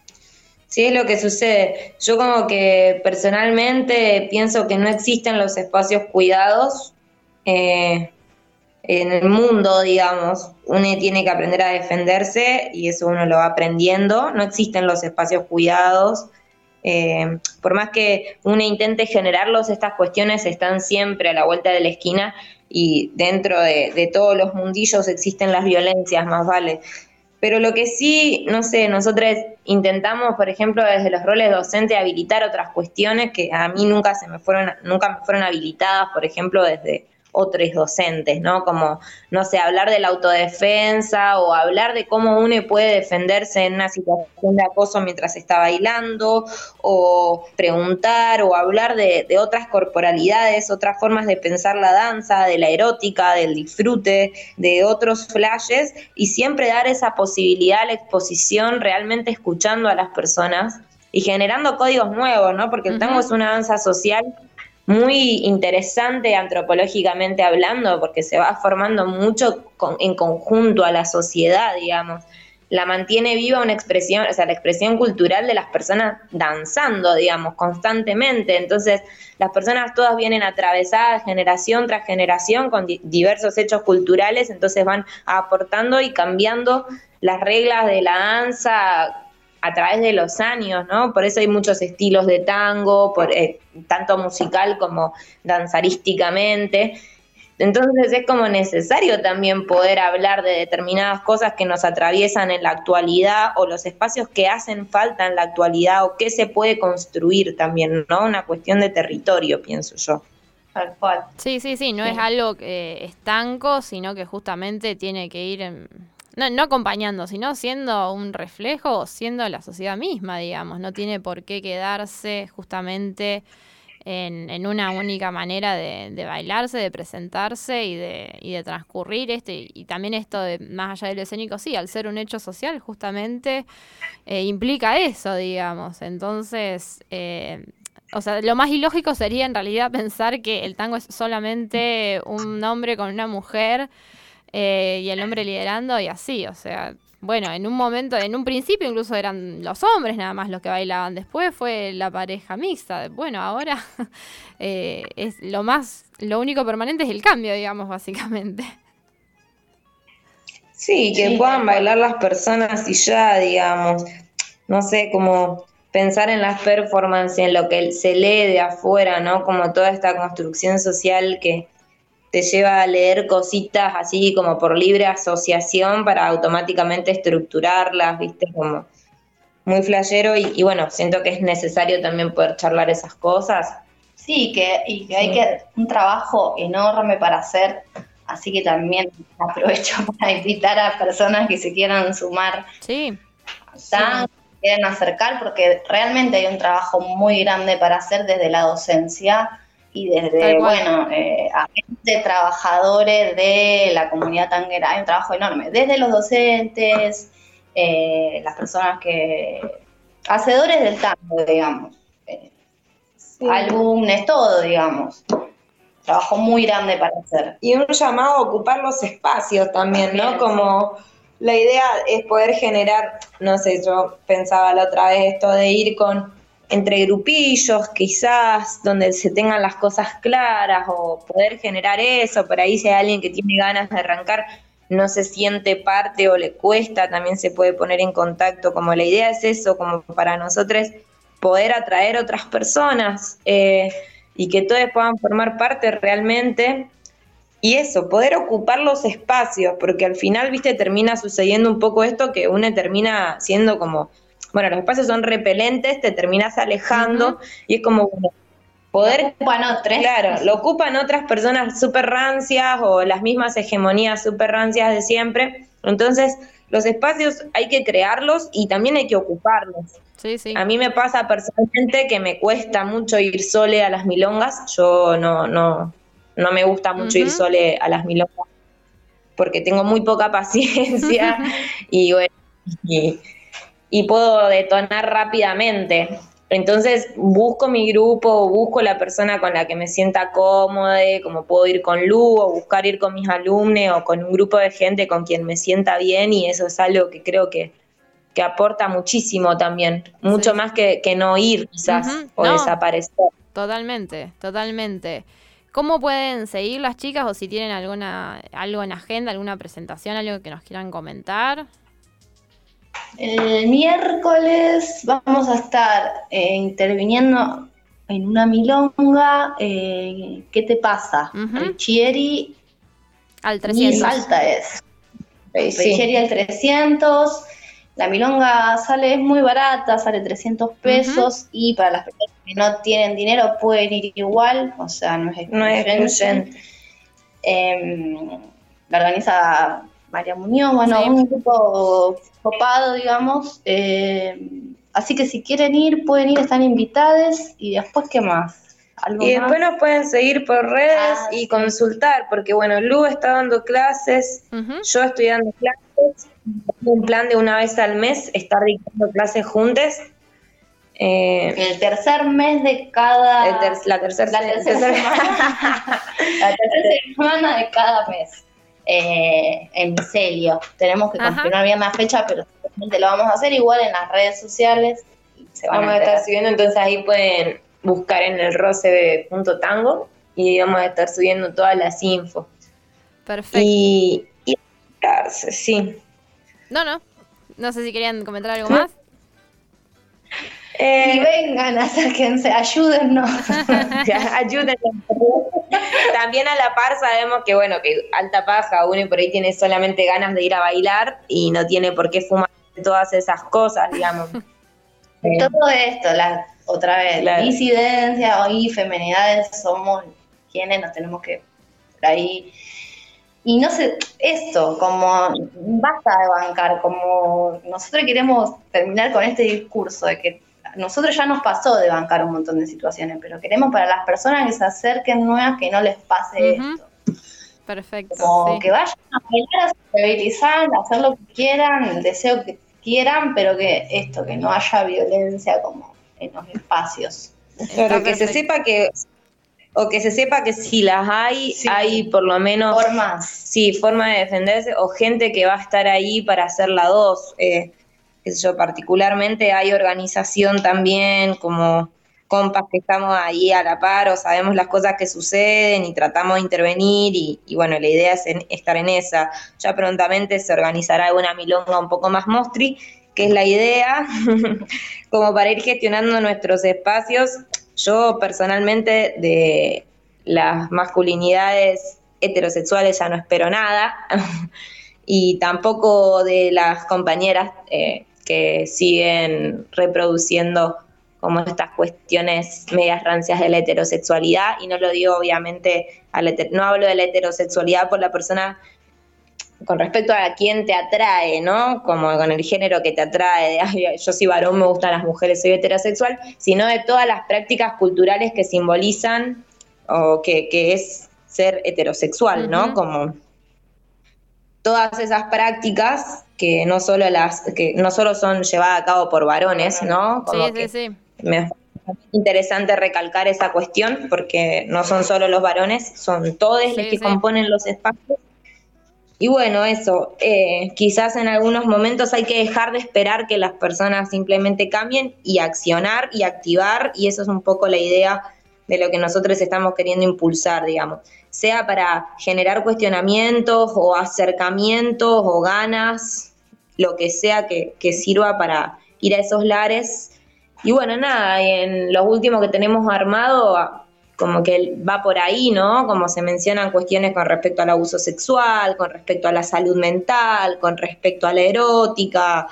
Sí, es lo que sucede. Yo como que personalmente pienso que no existen los espacios cuidados eh, en el mundo, digamos. Uno tiene que aprender a defenderse y eso uno lo va aprendiendo. No existen los espacios cuidados. Eh, por más que uno intente generarlos, estas cuestiones están siempre a la vuelta de la esquina y dentro de, de todos los mundillos existen las violencias, más vale. Pero lo que sí, no sé, nosotros intentamos, por ejemplo, desde los roles docentes habilitar otras cuestiones que a mí nunca se me fueron, nunca me fueron habilitadas, por ejemplo, desde otros docentes, ¿no? Como, no sé, hablar de la autodefensa o hablar de cómo uno puede defenderse en una situación de acoso mientras está bailando, o preguntar o hablar de, otras corporalidades, otras formas de pensar la danza, de la erótica, del disfrute, de otros flashes, y siempre dar esa posibilidad a la exposición realmente escuchando a las personas y generando códigos nuevos, ¿no? Porque el tango es una danza social muy interesante antropológicamente hablando, porque se va formando mucho en conjunto a la sociedad, digamos. La mantiene viva una expresión, o sea, la expresión cultural de las personas danzando, digamos, constantemente. Entonces, las personas todas vienen atravesadas generación tras generación con diversos hechos culturales, entonces van aportando y cambiando las reglas de la danza a través de los años, ¿no? Por eso hay muchos estilos de tango, por, eh, tanto musical como danzarísticamente. Entonces es como necesario también poder hablar de determinadas cosas que nos atraviesan en la actualidad o los espacios que hacen falta en la actualidad o qué se puede construir también, ¿no? Una cuestión de territorio, pienso yo. Tal cual. Sí, sí, sí, no es algo estanco, sino que justamente tiene que ir en no, no acompañando, sino siendo un reflejo, siendo la sociedad misma, digamos. No tiene por qué quedarse justamente en, en una única manera de, de, bailarse, de presentarse y de, y de transcurrir este. Y también esto de, más allá del escénico, sí, al ser un hecho social, justamente eh, implica eso, digamos. Entonces, eh, o sea, lo más ilógico sería en realidad pensar que el tango es solamente un hombre con una mujer eh, y el hombre liderando y así, o sea, bueno, en un momento, en un principio incluso eran los hombres nada más los que bailaban, después fue la pareja mixta, bueno, ahora eh, es lo más, lo único permanente es el cambio, digamos, básicamente. Sí, que puedan bailar las personas y ya, digamos, no sé, como pensar en las performances, en lo que se lee de afuera, ¿no? Como toda esta construcción social que te lleva a leer cositas así como por libre asociación para automáticamente estructurarlas, ¿viste? Como muy flashero y, bueno, siento que es necesario también poder charlar esas cosas. Sí, que, y que hay que un trabajo enorme para hacer, así que también aprovecho para invitar a personas que se quieran sumar. Sí. Tan, quieren acercar, porque realmente hay un trabajo muy grande para hacer desde la docencia y desde, bueno, eh, de trabajadores de la comunidad tanguera. Hay un trabajo enorme, desde los docentes, eh, las personas que... hacedores del tango, digamos. Eh, Álbumes, todo, digamos. Trabajo muy grande para hacer. Y un llamado a ocupar los espacios también, ¿no? Como la idea es poder generar, no sé, yo pensaba la otra vez esto de ir con entre grupillos, quizás, donde se tengan las cosas claras o poder generar eso, por ahí si hay alguien que tiene ganas de arrancar, no se siente parte o le cuesta, también se puede poner en contacto, como la idea es eso, como para nosotros poder atraer otras personas eh, y que todos puedan formar parte realmente. Y eso, poder ocupar los espacios, porque al final, viste, termina sucediendo un poco esto que uno termina siendo como bueno, los espacios son repelentes, te terminas alejando y es como, poder... Lo ocupan otras. Claro, lo ocupan otras personas súper rancias o las mismas hegemonías súper rancias de siempre. Entonces, los espacios hay que crearlos y también hay que ocuparlos. Sí, sí. A mí me pasa personalmente que me cuesta mucho ir sole a las milongas. Yo no, no, no me gusta mucho ir sole a las milongas porque tengo muy poca paciencia y bueno, y, y puedo detonar rápidamente. Entonces busco mi grupo, busco la persona con la que me sienta cómoda, como puedo ir con Lu o buscar ir con mis alumnos o con un grupo de gente con quien me sienta bien y eso es algo que creo que, que aporta muchísimo también, mucho más que, que, no ir quizás o desaparecer. Totalmente, totalmente. ¿Cómo pueden seguir las chicas o si tienen alguna algo en agenda, alguna presentación, algo que nos quieran comentar? El miércoles vamos a estar eh, interviniendo en una milonga. Eh, ¿Qué te pasa? El Chieri. Al 300. alta es. El Chieri al 300. La milonga sale, es muy barata, sale 300 pesos. Y para las personas que no tienen dinero pueden ir igual. O sea, no es No es em, la organiza María Muñoz, bueno, un grupo copado, digamos. Eh, así que si quieren ir, pueden ir, están invitadas. Y después, ¿qué más? y después nos pueden seguir por redes ah, y consultar, porque bueno, Lu está dando clases, yo estoy dando clases, un plan de una vez al mes estar dictando clases juntas. Eh, el tercer mes de cada... la tercera semana. la tercera semana de cada mes eh, en micelio. Tenemos que confirmar bien la fecha, pero lo vamos a hacer igual en las redes sociales. Se vamos a, estar subiendo, entonces ahí pueden buscar en el roce tango y vamos a estar subiendo todas las infos. Perfecto. Y, y sí. No, no. No sé si querían comentar algo más. Eh, y vengan, acérquense, ayúdennos. ayúdennos. También a la par sabemos que, bueno, que alta paja, uno por ahí tiene solamente ganas de ir a bailar y no tiene por qué fumar todas esas cosas, digamos. Todo esto, la, otra vez, la disidencia y femenidades somos quienes nos tenemos que por ahí. Y no sé, esto, como basta de bancar, como nosotros queremos terminar con este discurso de que nosotros ya nos pasó de bancar un montón de situaciones, pero queremos para las personas que se acerquen nuevas que no les pase esto. Perfecto. Como que vayan a bailar, a estabilizar, a hacer lo que quieran, el deseo que quieran, pero que esto, que no haya violencia como en los espacios. Claro, que se sepa que o que se sepa que si las hay, hay por lo menos formas. Sí, forma de defenderse o gente que va a estar ahí para hacer la dos. Eh, qué sé yo, particularmente hay organización también como compas que estamos ahí a la par o sabemos las cosas que suceden y tratamos de intervenir y, bueno, la idea es estar en esa. Ya prontamente se organizará alguna milonga un poco más mostri, que es la idea, como para ir gestionando nuestros espacios yo personalmente de las masculinidades heterosexuales ya no espero nada y tampoco de las compañeras eh, que siguen reproduciendo como estas cuestiones medias rancias de la heterosexualidad y no lo digo obviamente, no hablo de la heterosexualidad por la persona con respecto a quién te atrae, ¿no? Como con el género que te atrae, de, yo soy varón, me gustan las mujeres, soy heterosexual, sino de todas las prácticas culturales que simbolizan o que, es ser heterosexual, ¿no? Como todas esas prácticas que no solo las que no solo son llevadas a cabo por varones, ¿no? sí, sí, sí. Me interesante recalcar esa cuestión porque no son solo los varones, son todos los que componen los espacios y bueno, eso, eh, quizás en algunos momentos hay que dejar de esperar que las personas simplemente cambien y accionar y activar, y eso es un poco la idea de lo que nosotros estamos queriendo impulsar, digamos, sea para generar cuestionamientos o acercamientos o ganas, lo que sea que, sirva para ir a esos lares. Y bueno, nada, en lo último que tenemos armado, como que va por ahí, ¿no? Como se mencionan cuestiones con respecto al abuso sexual, con respecto a la salud mental, con respecto a la erótica,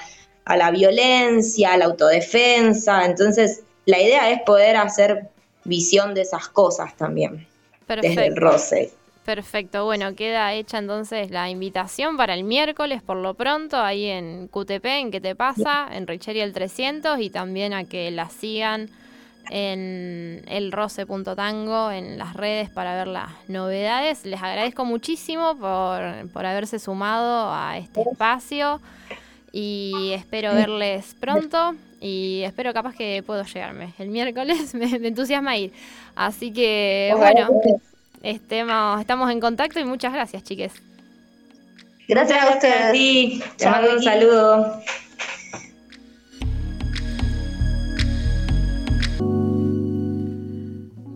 a la violencia, a la autodefensa. Entonces, la idea es poder hacer visión de esas cosas también. Perfecto. Desde el roce. Perfecto, bueno, queda hecha entonces la invitación para el miércoles por lo pronto ahí en QTP, en ¿Qué te pasa? En Richeria el 300 y también a que la sigan en elroce.tango en las redes para ver las novedades. Les agradezco muchísimo por, por haberse sumado a este espacio y espero verles pronto y espero capaz que puedo llegarme. El miércoles me, entusiasma ir. Así que bueno, estemos, estamos en contacto y muchas gracias, chiques. Gracias a ustedes. Te mando un saludo.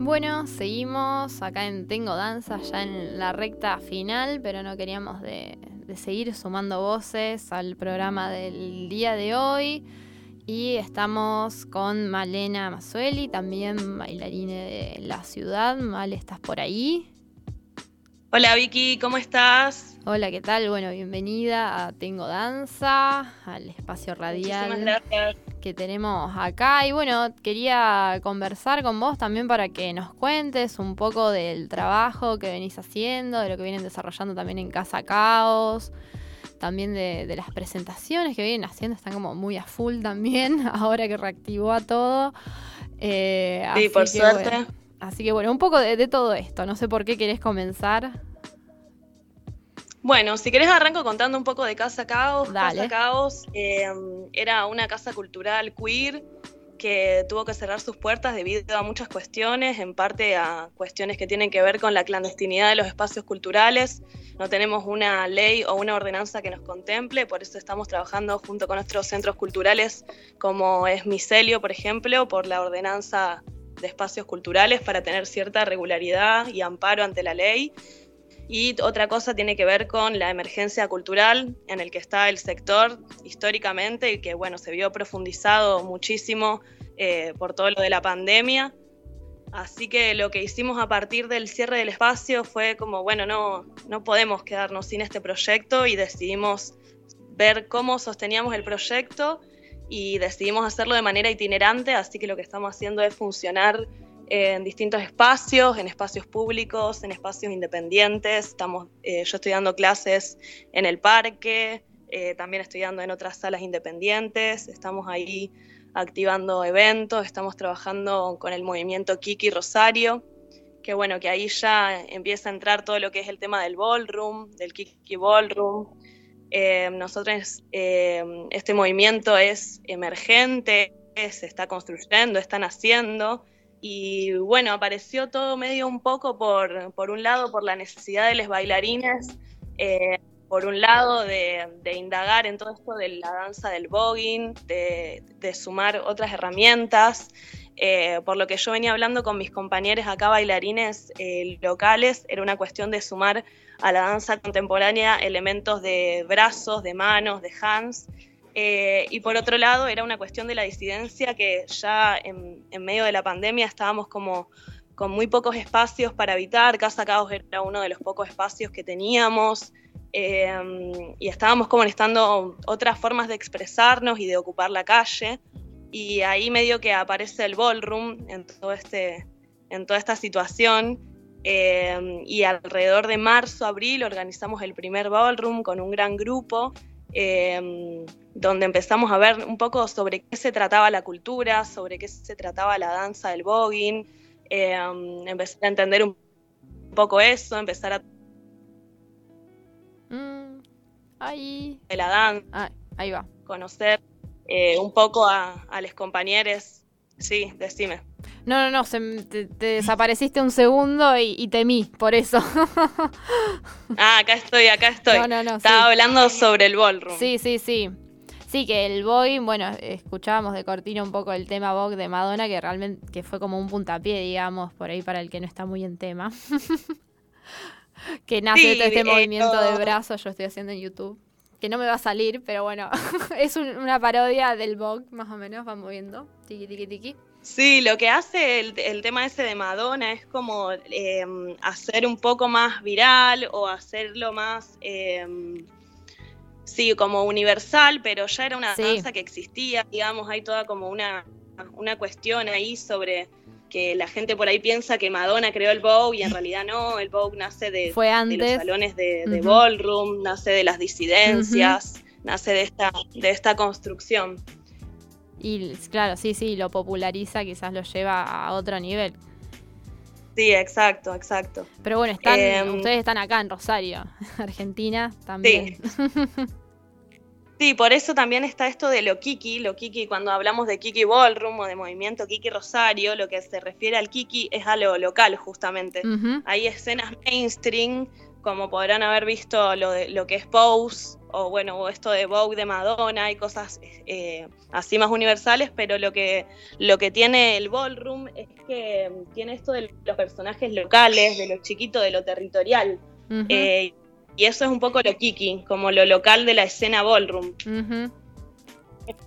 Bueno, seguimos acá en Tengo Danza, ya en la recta final, pero no queríamos de, seguir sumando voces al programa del día de hoy. Y estamos con Malena Masueli, también bailarina de la ciudad. Mal, ¿estás por ahí? Hola Vicky, ¿cómo estás? Hola, ¿qué tal? Bueno, bienvenida a Tengo Danza, al espacio radial que tenemos acá. Y bueno, quería conversar con vos también para que nos cuentes un poco del trabajo que venís haciendo, de lo que vienen desarrollando también en Casa Caos, también de, las presentaciones que vienen haciendo, están como muy a full también, ahora que reactivó a todo. Eh, sí, por suerte. Así que bueno, un poco de, todo esto. No sé por qué querés comenzar. Bueno, si querés arranco contando un poco de Casa Caos. Casa Caos em, era una casa cultural queer que tuvo que cerrar sus puertas debido a muchas cuestiones, en parte a cuestiones que tienen que ver con la clandestinidad de los espacios culturales. No tenemos una ley o una ordenanza que nos contemple, por eso estamos trabajando junto con nuestros centros culturales, como es Micelio, por ejemplo, por la ordenanza de espacios culturales para tener cierta regularidad y amparo ante la ley. Y otra cosa tiene que ver con la emergencia cultural en el que está el sector históricamente y que bueno, se vio profundizado muchísimo eh, por todo lo de la pandemia. Así que lo que hicimos a partir del cierre del espacio fue como, bueno, no, no podemos quedarnos sin este proyecto y decidimos ver cómo sosteníamos el proyecto y decidimos hacerlo de manera itinerante, así que lo que estamos haciendo es funcionar en distintos espacios, en espacios públicos, en espacios independientes. Estamos, eh, yo estoy dando clases en el parque, eh, también estoy dando en otras salas independientes, estamos ahí activando eventos, estamos trabajando con el movimiento Kiki Rosario, que bueno, que ahí ya empieza a entrar todo lo que es el tema del ballroom, del Kiki Ballroom, eh, nosotros, eh, este movimiento es emergente, se está construyendo, está naciendo, y bueno, apareció todo medio un poco por, por un lado por la necesidad de los bailarines, eh, por un lado de, indagar en todo esto de la danza del voguing, de, sumar otras herramientas. Eh, por lo que yo venía hablando con mis compañeros acá bailarines eh, locales, era una cuestión de sumar a la danza contemporánea elementos de brazos, de manos, de hands, eh, y por otro lado, era una cuestión de la disidencia que ya en, medio de la pandemia estábamos como con muy pocos espacios para habitar. Casa Caos era uno de los pocos espacios que teníamos. Eh, y estábamos como necesitando otras formas de expresarnos y de ocupar la calle. Y ahí medio que aparece el ballroom en, todo este, en toda esta situación. Eh, y alrededor de marzo, abril organizamos el primer ballroom con un gran grupo Em, donde empezamos a ver un poco sobre qué se trataba la cultura, sobre qué se trataba la danza del voguing, em, empezar a entender un poco eso, empezar a... ahí. De la danza. Ah, ahí va. Conocer eh, un poco a, a los compañeros. Sí, decime. No, no, no, te, desapareciste un segundo y, temí, por eso. ah, acá estoy, acá estoy. No, no, no. Estaba hablando sobre el ballroom. Sí, sí, sí. Sí, que el Boy, bueno, escuchábamos de cortina un poco el tema Vogue de Madonna, que realmente que fue como un puntapié, digamos, por ahí para el que no está muy en tema. que nace de todo este movimiento de brazos, yo estoy haciendo en YouTube. Que no me va a salir, pero bueno, es una parodia del Vogue, más o menos, va moviendo. Tiki, tiki, tiki. Sí, lo que hace el, tema ese de Madonna es como em, hacer un poco más viral o hacerlo más, em, sí, como universal, pero ya era una danza que existía, digamos, hay toda como una, una cuestión ahí sobre que la gente por ahí piensa que Madonna creó el Vogue y en realidad no, el Vogue nace de, los salones de, ballroom, nace de las disidencias, nace de esta, de esta construcción. Y claro, sí, sí, lo populariza, quizás lo lleva a otro nivel. Sí, exacto, exacto. Pero bueno, están, em, ustedes están acá en Rosario, Argentina también. Sí. por eso también está esto de lo Kiki, lo Kiki, cuando hablamos de Kiki Ballroom o de movimiento Kiki Rosario, lo que se refiere al Kiki es a lo local justamente. Hay escenas mainstream como podrán haber visto lo, de, lo que es Pose, o bueno, esto de Vogue de Madonna y cosas eh, así más universales, pero lo que, lo que tiene el ballroom es que tiene esto de los personajes locales, de lo chiquito, de lo territorial. Eh, y eso es un poco lo kiki, como lo local de la escena ballroom.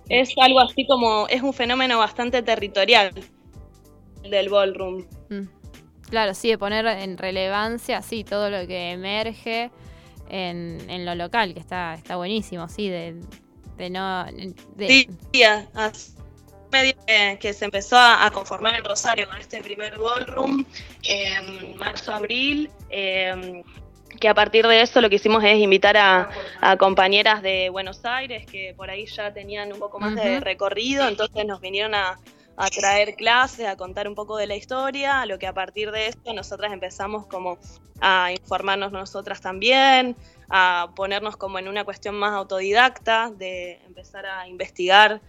Es algo así como, es un fenómeno bastante territorial del ballroom. Mm. Claro, sí, de poner en relevancia, sí, todo lo que emerge en, lo local, que está, está buenísimo, sí, de, no... Sí, medio que, se empezó a, conformar el Rosario con este primer ballroom en marzo-abril, em, que a partir de eso lo que hicimos es invitar a, compañeras de Buenos Aires que por ahí ya tenían un poco más de recorrido, entonces nos vinieron a, a traer clases, a contar un poco de la historia, a lo que a partir de esto nosotras empezamos como a informarnos nosotras también, a ponernos como en una cuestión más autodidacta, de empezar a investigar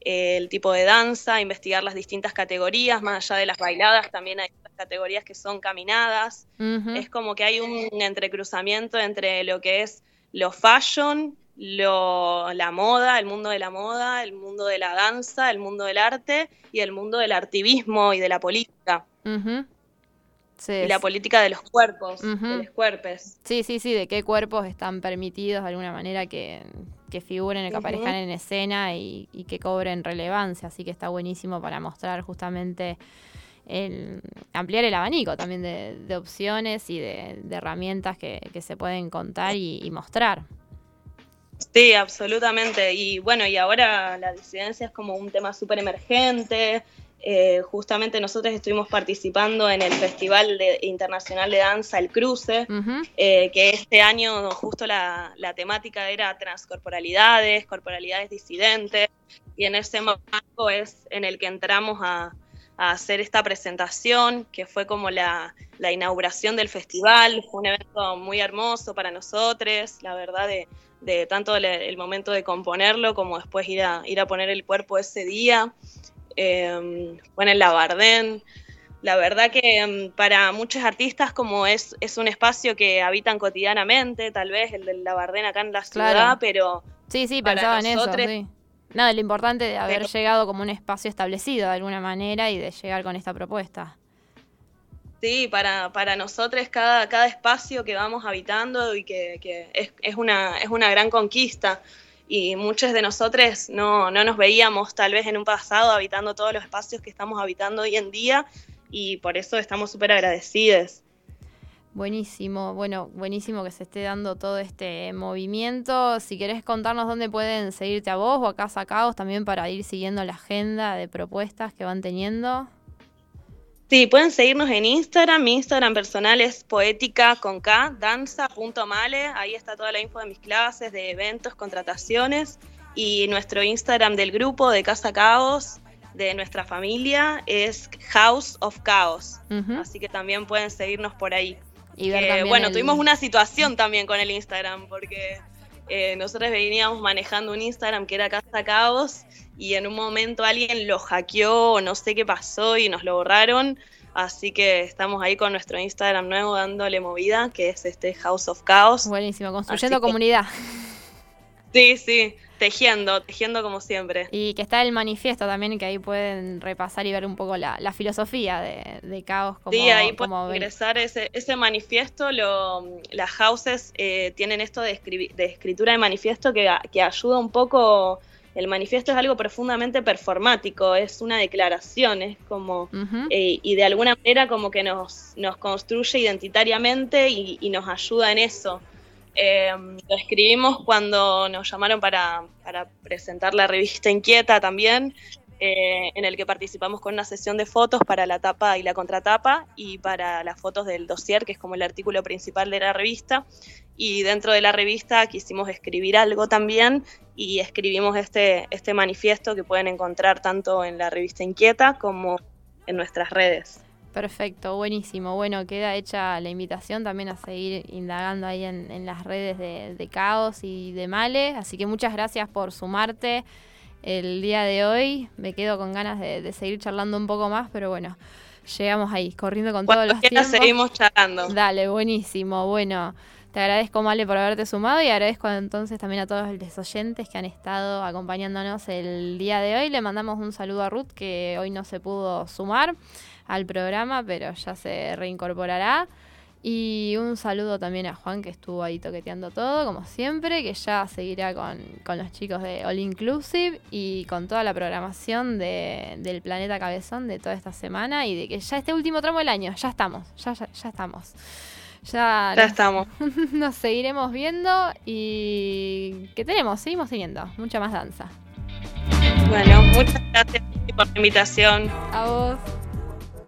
el tipo de danza, investigar las distintas categorías, más allá de las bailadas, también hay categorías que son caminadas. Es como que hay un entrecruzamiento entre lo que es lo fashion lo, la moda, el mundo de la moda, el mundo de la danza, el mundo del arte y el mundo del activismo y de la política. y la política de los cuerpos, de los cuerpos. Sí, sí, sí, de qué cuerpos están permitidos de alguna manera que, que figuren, que aparezcan en escena y, que cobren relevancia. Así que está buenísimo para mostrar justamente el, ampliar el abanico también de, opciones y de, herramientas que, se pueden contar y mostrar. Sí, absolutamente. Y bueno, y ahora la disidencia es como un tema súper emergente. Eh, justamente nosotros estuvimos participando en el Festival Internacional de Danza El Cruce, eh, que este año justo la, temática era transcorporalidades, corporalidades disidentes, y en ese marco es en el que entramos a, hacer esta presentación, que fue como la, la, inauguración del festival, fue un evento muy hermoso para nosotros, la verdad, de de tanto el, momento de componerlo como después ir a, ir a poner el cuerpo ese día. Eh, bueno, en la Bardén. La verdad que mm, para muchos artistas como es, es un espacio que habitan cotidianamente, tal vez el de la Bardena acá en la ciudad, pero... Sí, sí, pensaba en eso, sí. Nada, lo importante de haber llegado como un espacio establecido de alguna manera y de llegar con esta propuesta. Sí, para, para nosotros cada, cada espacio que vamos habitando y que, es, es, una, es una gran conquista y muchos de nosotros no, no nos veíamos tal vez en un pasado habitando todos los espacios que estamos habitando hoy en día y por eso estamos súper agradecidos. Buenísimo, bueno, buenísimo que se esté dando todo este movimiento. Si querés contarnos dónde pueden seguirte a vos o a Casa también para ir siguiendo la agenda de propuestas que van teniendo. Sí, pueden seguirnos en Instagram. Mi Instagram personal es poética con K, danza.male. Ahí está toda la info de mis clases, de eventos, contrataciones. Y nuestro Instagram del grupo de Casa Caos, de nuestra familia, es House of Chaos. Así que también pueden seguirnos por ahí. Y bueno, tuvimos una situación también con el Instagram, porque eh, nosotros veníamos manejando un Instagram que era Casa Caos y en un momento alguien lo hackeó o no sé qué pasó y nos lo borraron. Así que estamos ahí con nuestro Instagram nuevo dándole movida, que es este House of Chaos. Buenísimo, construyendo comunidad. Sí, sí, tejiendo, tejiendo como siempre. Y que está el manifiesto también, que ahí pueden repasar y ver un poco la, filosofía de, Caos. Como, sí, ahí pueden ingresar ese, ese manifiesto. Lo, las houses eh, tienen esto de, de escritura de manifiesto que, que ayuda un poco el manifiesto es algo profundamente performático, es una declaración, es como, eh, y de alguna manera como que nos, nos construye identitariamente y, nos ayuda en eso. Eh, lo escribimos cuando nos llamaron para, para presentar la revista Inquieta también, eh, en el que participamos con una sesión de fotos para la tapa y la contratapa y para las fotos del dossier, que es como el artículo principal de la revista. Y dentro de la revista quisimos escribir algo también y escribimos este, este manifiesto que pueden encontrar tanto en la revista Inquieta como en nuestras redes. Perfecto, buenísimo. Bueno, queda hecha la invitación también a seguir indagando ahí en, las redes de, Caos y de Male. Así que muchas gracias por sumarte el día de hoy. Me quedo con ganas de, seguir charlando un poco más, pero bueno, llegamos ahí, corriendo con todos los tiempos. seguimos charlando. Dale, buenísimo. Bueno, te agradezco, Male, por haberte sumado y agradezco entonces también a todos los oyentes que han estado acompañándonos el día de hoy. Le mandamos un saludo a Ruth, que hoy no se pudo sumar al programa, pero ya se reincorporará. Y un saludo también a Juan que estuvo ahí toqueteando todo, como siempre, que ya seguirá con, los chicos de All Inclusive y con toda la programación de, del Planeta Cabezón de toda esta semana y de que ya este último tramo del año, ya estamos, ya, ya, ya estamos. Ya, ya estamos. Nos seguiremos viendo y ¿qué tenemos? Seguimos teniendo mucha más danza. Bueno, muchas gracias por la invitación. A vos.